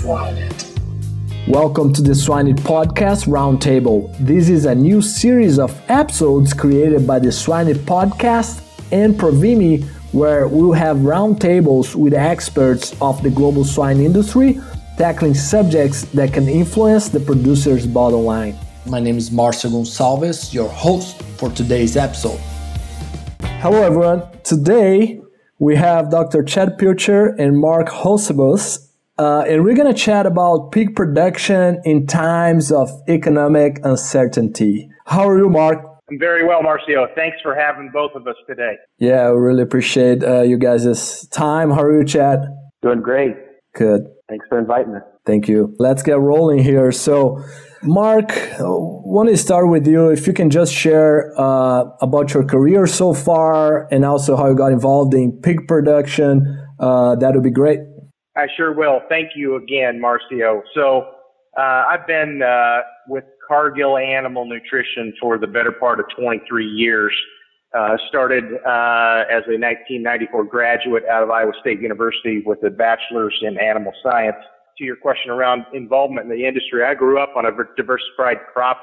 Swine It. Welcome to the Swine It Podcast Roundtable. This is a new series of episodes created by the Swine It Podcast and Provimi, where we'll have roundtables with experts of the global swine industry, tackling subjects that can influence the producer's bottom line. My name is Marcio Gonçalves, your host for today's episode. Hello, everyone. Today we have Dr. Chad Pilcher and Mark Hulsebus uh, and we're going to chat about pig production in times of economic uncertainty. How are you, Mark? I'm very well, Marcio. Thanks for having both of us today. Yeah, I really appreciate uh, you guys' time. How are you, Chad? Doing great. Good. Thanks for inviting us. Thank you. Let's get rolling here. So, Mark, I want to start with you. If you can just share uh, about your career so far and also how you got involved in pig production, uh, that would be great. I sure will. Thank you again, Marcio. So uh, I've been uh, with Cargill Animal Nutrition for the better part of 23 years. Uh, started uh, as a 1994 graduate out of Iowa State University with a bachelor's in animal science. To your question around involvement in the industry, I grew up on a diversified crop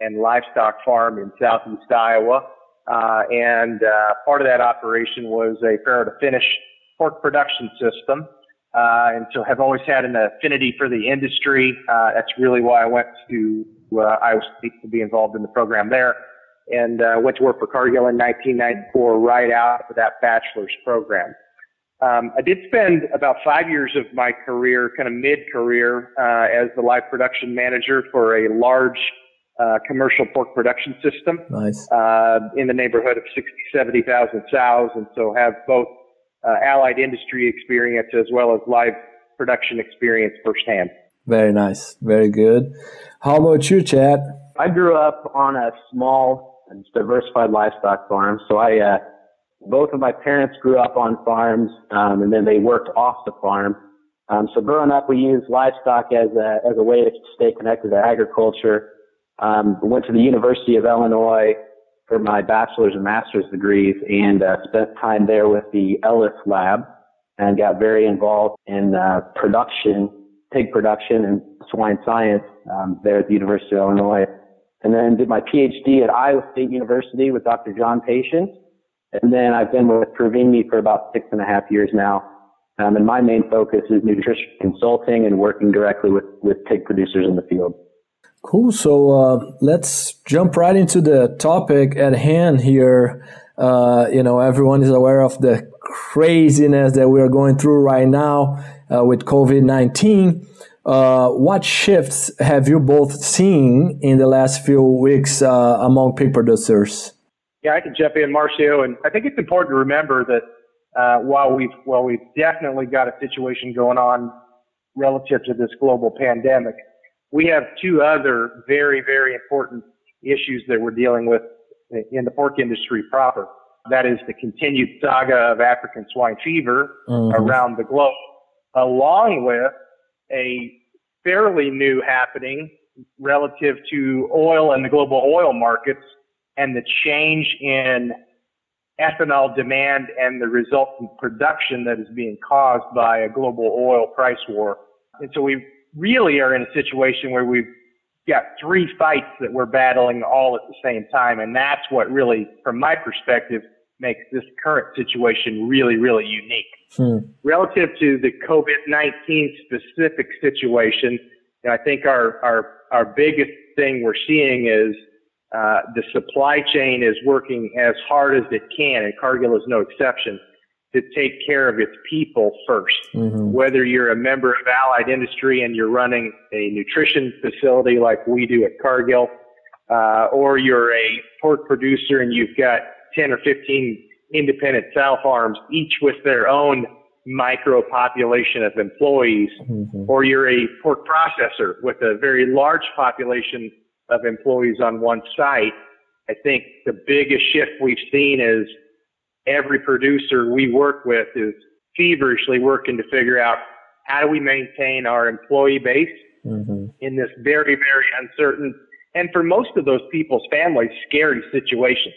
and livestock farm in southeast Iowa. Uh, and uh, part of that operation was a farrow to finish pork production system uh, and so have always had an affinity for the industry. Uh, that's really why I went to uh, Iowa State to be involved in the program there, and uh, went to work for Cargill in 1994, right out of that bachelor's program. Um, I did spend about five years of my career, kind of mid-career, uh, as the live production manager for a large uh, commercial pork production system. Nice. Uh, in the neighborhood of 60, 70,000 sows, and so have both uh, allied industry experience as well as live production experience firsthand. Very nice. Very good. How about you, Chad? I grew up on a small and diversified livestock farm. So I, uh, both of my parents grew up on farms, um, and then they worked off the farm. Um, so growing up, we used livestock as a, as a way to stay connected to agriculture. Um, went to the University of Illinois for my bachelor's and master's degrees and uh, spent time there with the Ellis Lab and got very involved in uh, production, pig production and swine science um, there at the University of Illinois. And then did my PhD at Iowa State University with Dr. John Patience. And then I've been with Provimi for about six and a half years now. Um, and my main focus is nutrition consulting and working directly with, with pig producers in the field. Cool. So uh, let's jump right into the topic at hand here. Uh, you know, everyone is aware of the craziness that we are going through right now uh, with COVID 19. Uh, what shifts have you both seen in the last few weeks uh, among pig producers? Yeah, I can jump in, Marcio, and I think it's important to remember that uh, while we've while we've definitely got a situation going on relative to this global pandemic, we have two other very, very important issues that we're dealing with in the pork industry proper. That is the continued saga of African swine fever mm-hmm. around the globe, along with a fairly new happening relative to oil and the global oil markets and the change in ethanol demand and the resultant production that is being caused by a global oil price war. And so we really are in a situation where we've got three fights that we're battling all at the same time. And that's what really, from my perspective, makes this current situation really, really unique. Hmm. Relative to the COVID-19 specific situation, I think our, our, our biggest thing we're seeing is uh, the supply chain is working as hard as it can, and Cargill is no exception to take care of its people 1st mm-hmm. Whether you're a member of Allied Industry and you're running a nutrition facility like we do at Cargill, uh, or you're a pork producer and you've got 10 or 15 independent sow farms, each with their own micro population of employees, mm-hmm. or you're a pork processor with a very large population of employees on one site. I think the biggest shift we've seen is every producer we work with is feverishly working to figure out how do we maintain our employee base mm-hmm. in this very, very uncertain and for most of those people's families, scary situations.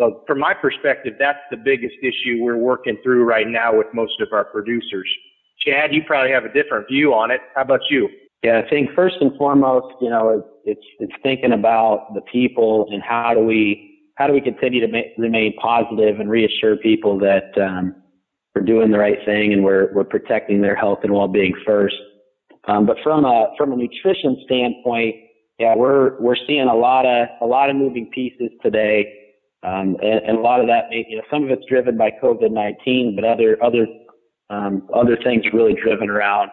So from my perspective, that's the biggest issue we're working through right now with most of our producers. Chad, you probably have a different view on it. How about you? Yeah, I think first and foremost, you know, it's it's thinking about the people and how do we how do we continue to ma- remain positive and reassure people that um, we're doing the right thing and we're we're protecting their health and well-being first. Um, but from a from a nutrition standpoint, yeah, we're we're seeing a lot of a lot of moving pieces today, um, and, and, a lot of that, you know, some of it's driven by COVID-19, but other other um, other things really driven around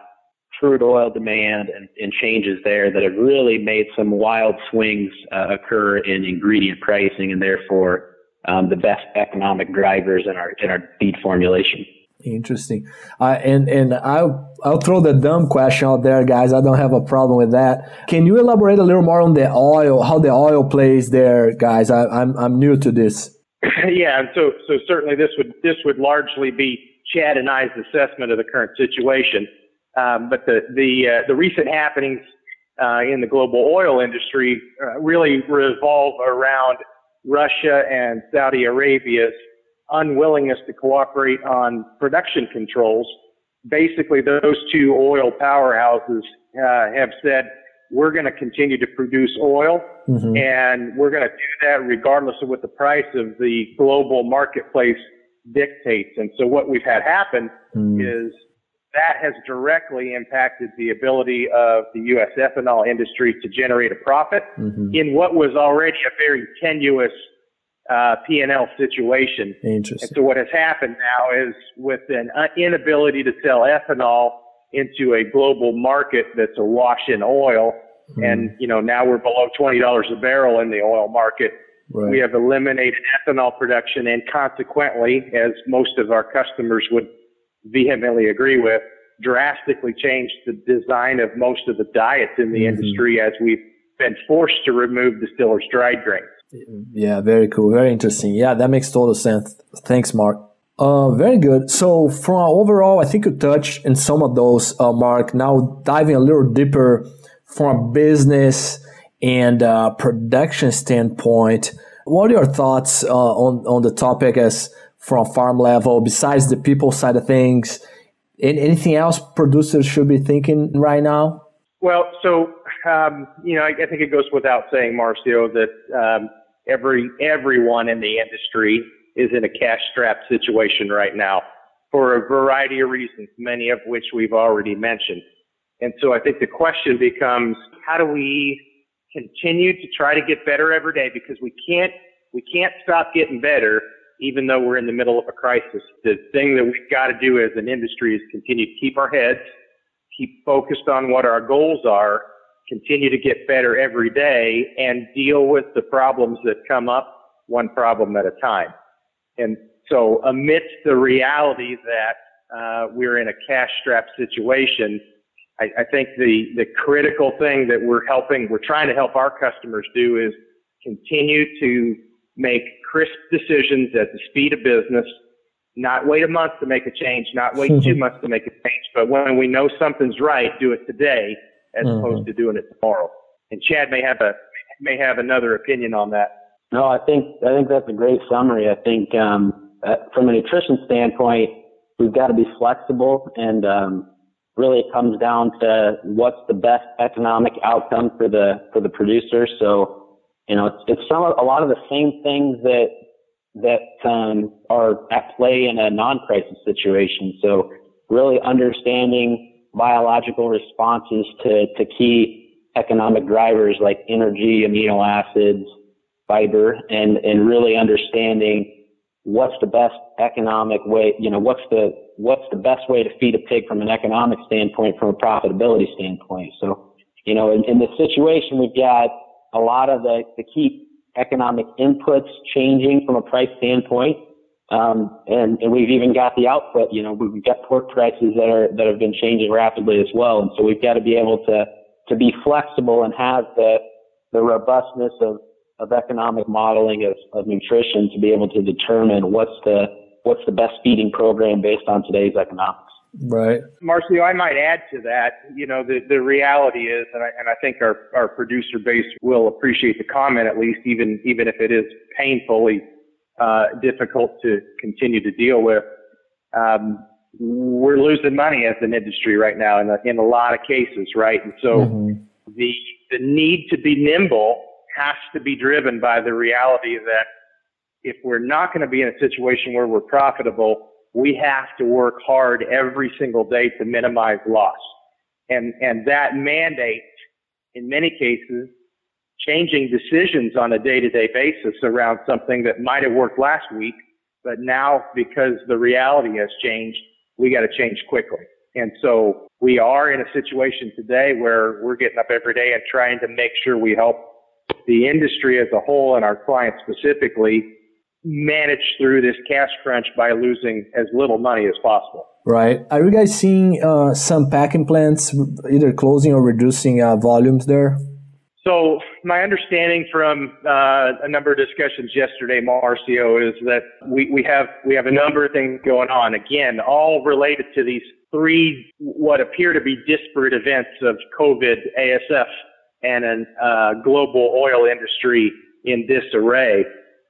crude oil demand and, and, changes there that have really made some wild swings uh, occur in ingredient pricing, and therefore um, the best economic drivers in our in our feed formulation. Interesting. Uh, and and I'll I'll throw the dumb question out there, guys. I don't have a problem with that. Can you elaborate a little more on the oil, how the oil plays there, guys? I, I'm I'm new to this. yeah, so so certainly this would this would largely be Chad and I's assessment of the current situation. Um, but the the uh, the recent happenings uh, in the global oil industry uh, really revolve around Russia and Saudi Arabia's unwillingness to cooperate on production controls. Basically, those two oil powerhouses uh, have said, we're going to continue to produce oil mm-hmm. and we're going to do that regardless of what the price of the global marketplace dictates. And so what we've had happen mm. is that has directly impacted the ability of the U.S. ethanol industry to generate a profit mm-hmm. in what was already a very tenuous uh, P&L situation. Interesting. And so what has happened now is with an inability to sell ethanol into a global market that's awash in oil, mm. and you know now we're below twenty dollars a barrel in the oil market. Right. We have eliminated ethanol production, and consequently, as most of our customers would vehemently agree with, drastically changed the design of most of the diets in the mm-hmm. industry as we've been forced to remove distillers' dried grains. Yeah, very cool. Very interesting. Yeah, that makes total sense. Thanks, Mark. Uh, very good. So from overall, I think you touched in some of those, uh, Mark. Now diving a little deeper from a business and uh, production standpoint, what are your thoughts uh, on on the topic as from farm level? Besides the people side of things, anything else producers should be thinking right now? Well, so um, you know, I, I, think it goes without saying, Marcio, that um, every everyone in the industry is in a cash strapped situation right now for a variety of reasons, many of which we've already mentioned. And so I think the question becomes, how do we continue to try to get better every day? Because we can't, we can't stop getting better even though we're in the middle of a crisis. The thing that we've got to do as an industry is continue to keep our heads, keep focused on what our goals are, continue to get better every day and deal with the problems that come up one problem at a time. And so amidst the reality that uh, we're in a cash strapped situation, I, I think the, the critical thing that we're helping, we're trying to help our customers do is continue to make crisp decisions at the speed of business, not wait a month to make a change, not wait two months to make a change, but when we know something's right, do it today as mm-hmm. opposed to doing it tomorrow. And Chad may have a may have another opinion on that. No, I think I think that's a great summary. I think um, uh, from a nutrition standpoint, we've got to be flexible, and um, really it comes down to what's the best economic outcome for the for the producer. So, you know, it's, it's some a lot of the same things that that um, are at play in a non-crisis situation. So, really understanding biological responses to, to key economic drivers like energy, amino acids, fiber, and, and really understanding what's the best economic way, you know, what's the, what's the best way to feed a pig from an economic standpoint, from a profitability standpoint. So, you know, in, in this situation, we've got a lot of the, the key economic inputs changing from a price standpoint. Um, and, and we've even got the output, you know, we've got pork prices that are, that have been changing rapidly as well. And so we've got to be able to, to be flexible and have the, the robustness of, of economic modeling of, of nutrition to be able to determine what's the, what's the best feeding program based on today's economics. Right. Marcio, I might add to that, you know, the, the reality is, and I, and I think our, our producer base will appreciate the comment at least, even, even if it is painfully uh, difficult to continue to deal with. Um, we're losing money as an industry right now in a, in a lot of cases, right? And so mm-hmm. the the need to be nimble has to be driven by the reality that if we're not going to be in a situation where we're profitable, we have to work hard every single day to minimize loss. And, and that mandate, in many cases, changing decisions on a day-to-day basis around something that might have worked last week, but now because the reality has changed, we got to change quickly. And so we are in a situation today where we're getting up every day and trying to make sure we help the industry as a whole and our clients specifically manage through this cash crunch by losing as little money as possible. Right. Are you guys seeing uh, some packing plants either closing or reducing uh, volumes there? So my understanding from uh, a number of discussions yesterday, Marcio, is that we, we have we have a number of things going on. Again, all related to these three what appear to be disparate events of COVID, ASF, and a uh, global oil industry in disarray.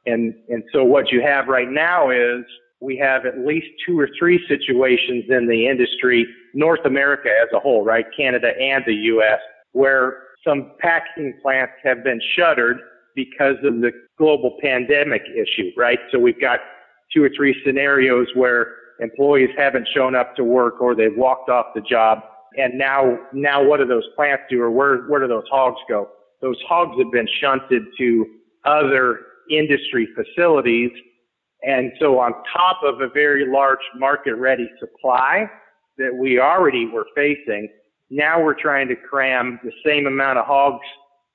And, and so what you have right now is we have at least two or three situations in the industry, North America as a whole, right? Canada and the U.S., where some packing plants have been shuttered because of the global pandemic issue, right? So we've got two or three scenarios where employees haven't shown up to work or they've walked off the job. And now, now what do those plants do or where, where do those hogs go? Those hogs have been shunted to other industry facilities. And so on top of a very large market ready supply that we already were facing, now we're trying to cram the same amount of hogs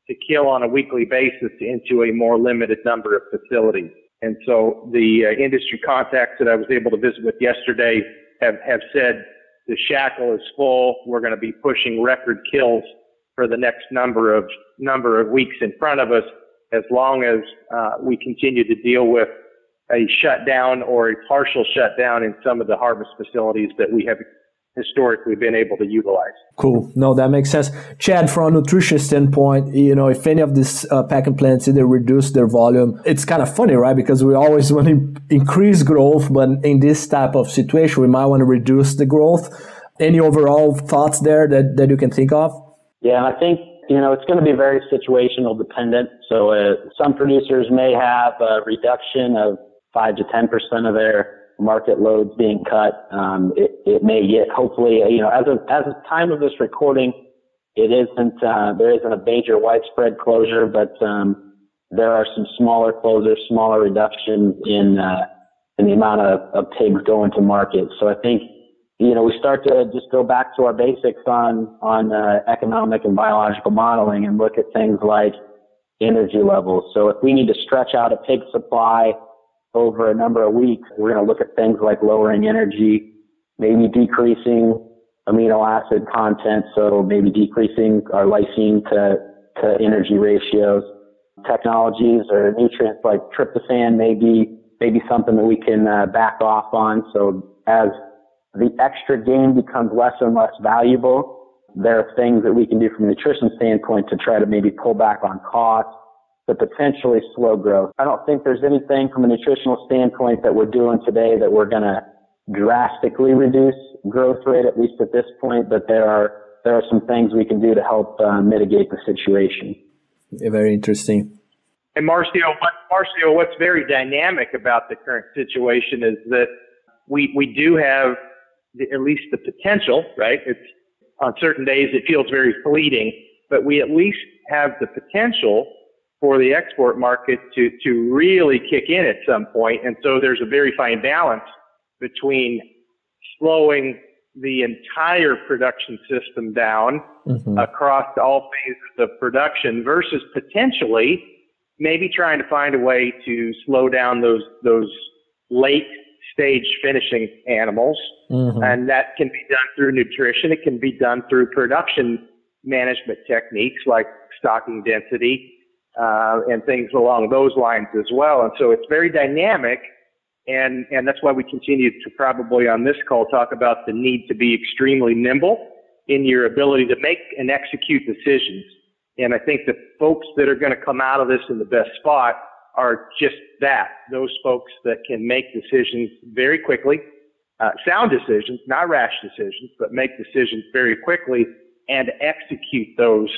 to kill on a weekly basis into a more limited number of facilities. And so the uh, industry contacts that I was able to visit with yesterday have, have said the shackle is full. We're going to be pushing record kills for the next number of number of weeks in front of us as long as uh, we continue to deal with a shutdown or a partial shutdown in some of the harvest facilities that we have historically been able to utilize. Cool. No, that makes sense. Chad, from a nutrition standpoint, you know, if any of these uh, packing plants either reduce their volume, it's kind of funny, right? Because we always want to increase growth, but in this type of situation, we might want to reduce the growth. Any overall thoughts there that, that you can think of? Yeah, I think you know, it's going to be very situational dependent. So uh, some producers may have a reduction of five to ten percent of their market loads being cut. Um, it, it may get hopefully, you know, as of as of time of this recording, it isn't uh, there isn't a major widespread closure, but um, there are some smaller closures, smaller reductions in uh, in the amount of, of pigs going to market. So I think you know, we start to just go back to our basics on on uh, economic and biological modeling and look at things like energy levels. So if we need to stretch out a pig supply over a number of weeks, we're going to look at things like lowering energy, maybe decreasing amino acid content, so maybe decreasing our lysine to, to energy ratios. Technologies or nutrients like tryptophan may be, may be something that we can uh, back off on. So as the extra gain becomes less and less valuable. There are things that we can do from a nutrition standpoint to try to maybe pull back on costs to potentially slow growth. I don't think there's anything from a nutritional standpoint that we're doing today that we're going to drastically reduce growth rate, at least at this point, but there are, there are some things we can do to help uh, mitigate the situation. Yeah, very interesting. And Marcio, what, Marcio, what's very dynamic about the current situation is that we, we do have the, at least the potential, right? It's on certain days it feels very fleeting, but we at least have the potential for the export market to, to really kick in at some point. And so there's a very fine balance between slowing the entire production system down mm-hmm. across all phases of production versus potentially maybe trying to find a way to slow down those, those late stage finishing animals. Mm-hmm. And that can be done through nutrition. It can be done through production management techniques like stocking density, uh, and things along those lines as well. And so it's very dynamic. And, and that's why we continue to probably on this call talk about the need to be extremely nimble in your ability to make and execute decisions. And I think the folks that are going to come out of this in the best spot are just that, those folks that can make decisions very quickly uh, sound decisions, not rash decisions, but make decisions very quickly and execute those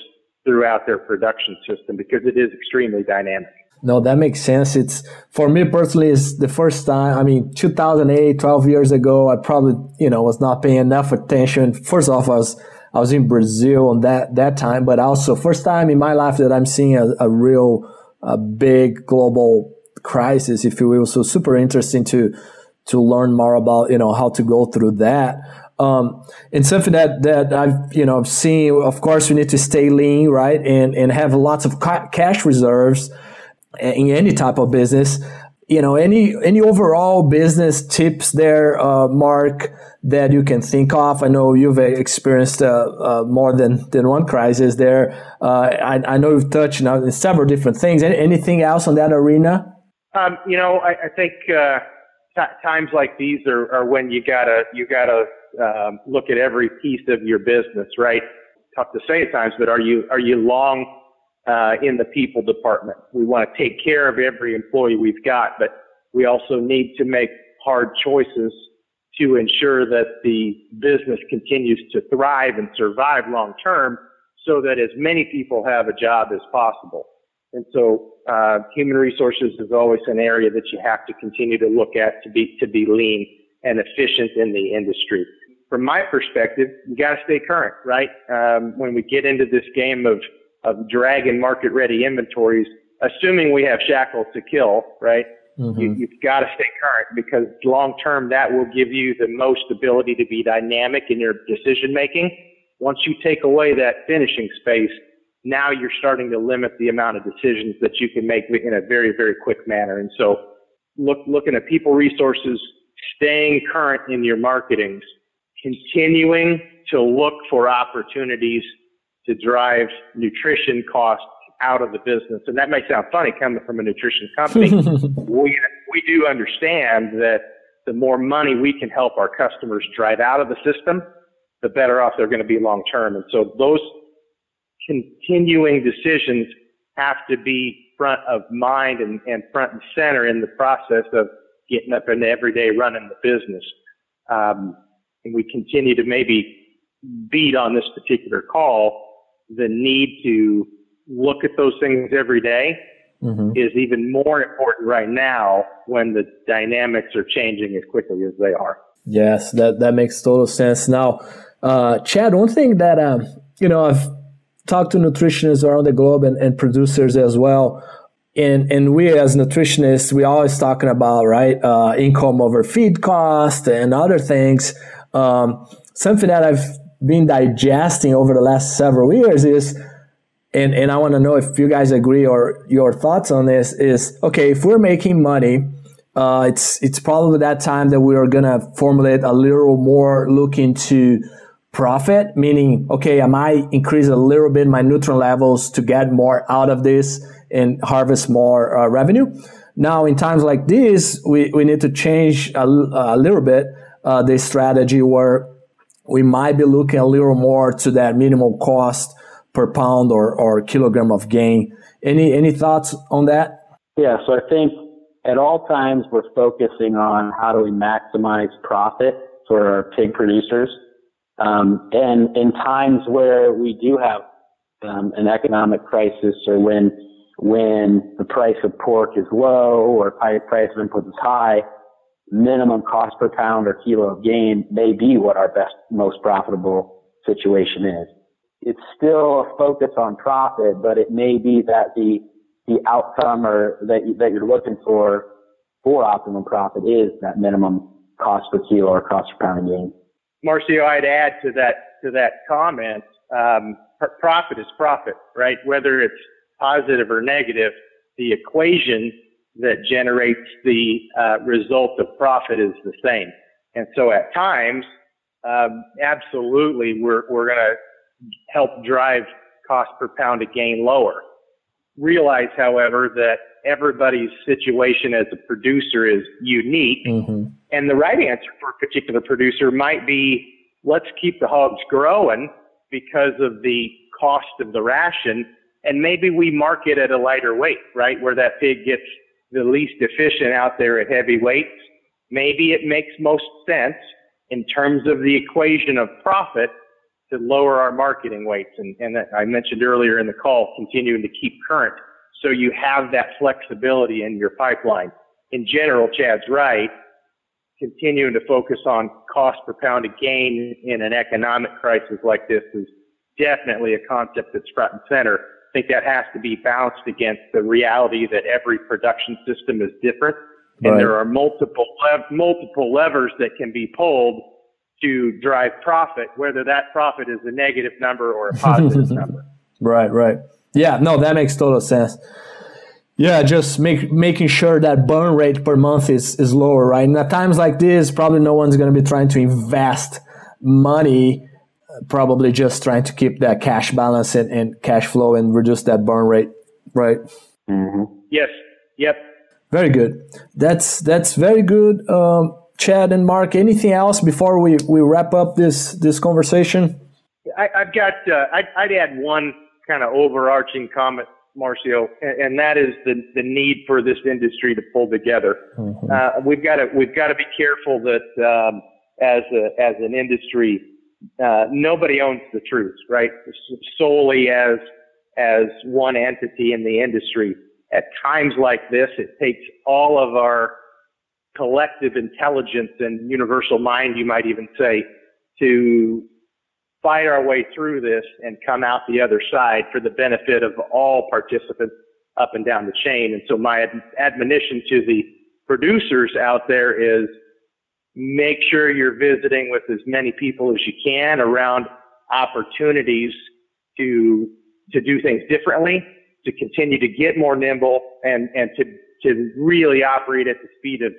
throughout their production system because it is extremely dynamic. No, that makes sense. It's for me personally, it's the first time. I mean, 2008, 12 years ago, I probably, you know, was not paying enough attention. First off, I was, I was in Brazil on that, that time, but also first time in my life that I'm seeing a, a real, a big global crisis, if you will. So super interesting to, to learn more about, you know, how to go through that. Um, and something that, that I've, you know, seen, of course, we need to stay lean, right? And, and have lots of ca- cash reserves in any type of business. You know, any, any overall business tips there, uh, Mark, that you can think of? I know you've experienced uh, uh, more than, than one crisis there. Uh, I, I know you've touched on several different things. Any, anything else on that arena? Um, you know, I, I think uh, t- times like these are, are when you gotta you gotta um, look at every piece of your business, right? Tough to say at times, but are you are you long uh, in the people department? We want to take care of every employee we've got, but we also need to make hard choices to ensure that the business continues to thrive and survive long term so that as many people have a job as possible. And so, uh, human resources is always an area that you have to continue to look at to be, to be lean and efficient in the industry. From my perspective, you got to stay current, right? Um, when we get into this game of, of dragging market ready inventories, assuming we have shackles to kill, right? Mm-hmm. You, you've got to stay current because long term that will give you the most ability to be dynamic in your decision making. Once you take away that finishing space, now you're starting to limit the amount of decisions that you can make in a very, very quick manner. And so look, looking at people resources, staying current in your marketings, continuing to look for opportunities to drive nutrition costs out of the business. And that may sound funny coming from a nutrition company. we, we do understand that the more money we can help our customers drive out of the system, the better off they're going to be long term. And so those continuing decisions have to be front of mind and, and front and center in the process of getting up and every day running the business. Um, and we continue to maybe beat on this particular call the need to look at those things every day mm-hmm. is even more important right now when the dynamics are changing as quickly as they are. Yes, that, that makes total sense. Now, uh, Chad, one thing that, um, you know, I've talked to nutritionists around the globe and, and producers as well. And, and we as nutritionists, we always talking about, right, uh, income over feed cost and other things. Um, something that I've been digesting over the last several years is, and, and I want to know if you guys agree or your thoughts on this is, okay, if we're making money, uh, it's, it's probably that time that we are going to formulate a little more look into profit, meaning, okay, I might increase a little bit my nutrient levels to get more out of this and harvest more uh, revenue. Now, in times like this, we, we need to change a, a little bit uh, the strategy where we might be looking a little more to that minimal cost per pound or, or kilogram of gain. Any any thoughts on that? Yeah, so I think at all times we're focusing on how do we maximize profit for our pig producers. Um, and in times where we do have um, an economic crisis or when when the price of pork is low or price of inputs is high, minimum cost per pound or kilo of gain may be what our best, most profitable situation is. It's still a focus on profit, but it may be that the the outcome or that that you're looking for for optimum profit is that minimum cost per kilo or cost per pound gain. Marcio, I'd add to that to that comment. Um, profit is profit, right? Whether it's positive or negative, the equation that generates the uh, result of profit is the same. And so, at times, um, absolutely, we're we're going to help drive cost per pound of gain lower. Realize, however, that everybody's situation as a producer is unique. Mm-hmm. And the right answer for a particular producer might be let's keep the hogs growing because of the cost of the ration. And maybe we market at a lighter weight, right? Where that pig gets the least efficient out there at heavy weights. maybe it makes most sense in terms of the equation of profit to lower our marketing weights. And, and I mentioned earlier in the call, continuing to keep current. So you have that flexibility in your pipeline. In general, Chad's right. Continuing to focus on cost per pound of gain in an economic crisis like this is definitely a concept that's front and center. I think that has to be balanced against the reality that every production system is different and right. there are multiple multiple levers that can be pulled to drive profit, whether that profit is a negative number or a positive number. Right, right. Yeah, no, that makes total sense. Yeah, just make, making sure that burn rate per month is, is lower, right? And at times like this, probably no one's going to be trying to invest money, probably just trying to keep that cash balance and, and cash flow and reduce that burn rate, right? Mm-hmm. Yes. Yep. Very good. That's that's very good, um, Chad and Mark. Anything else before we, we wrap up this this conversation? I, have got. Uh, I'd, I'd, add one kind of overarching comment, Marcio, and, and, that is the the need for this industry to pull together. Mm-hmm. Uh, we've got to we've got to be careful that um, as a, as an industry, uh, nobody owns the truth, right? Solely as as one entity in the industry at times like this, it takes all of our collective intelligence and universal mind, you might even say, to fight our way through this and come out the other side for the benefit of all participants up and down the chain. And so my ad- admonition to the producers out there is make sure you're visiting with as many people as you can around opportunities to to do things differently to continue to get more nimble and, and to, to really operate at the speed of,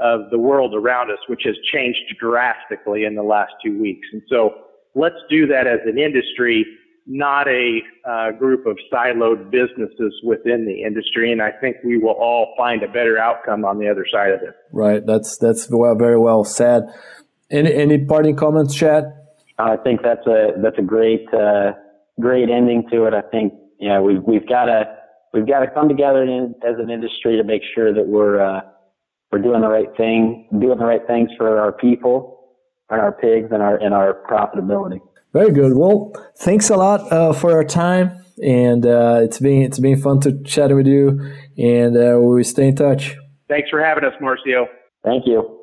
of the world around us, which has changed drastically in the last two weeks. And so let's do that as an industry, not a uh, group of siloed businesses within the industry. And I think we will all find a better outcome on the other side of it. Right. That's, that's well, very well said. Any, any parting comments, Chad? I think that's a, that's a great, uh, great ending to it. I think yeah, we've we've got to we've got to come together in, as an industry to make sure that we're uh, we're doing the right thing, doing the right things for our people and our pigs and our and our profitability. Very good. Well, thanks a lot uh, for your time, and uh, it's been it's been fun to chat with you, and uh, we stay in touch. Thanks for having us, Marcio. Thank you.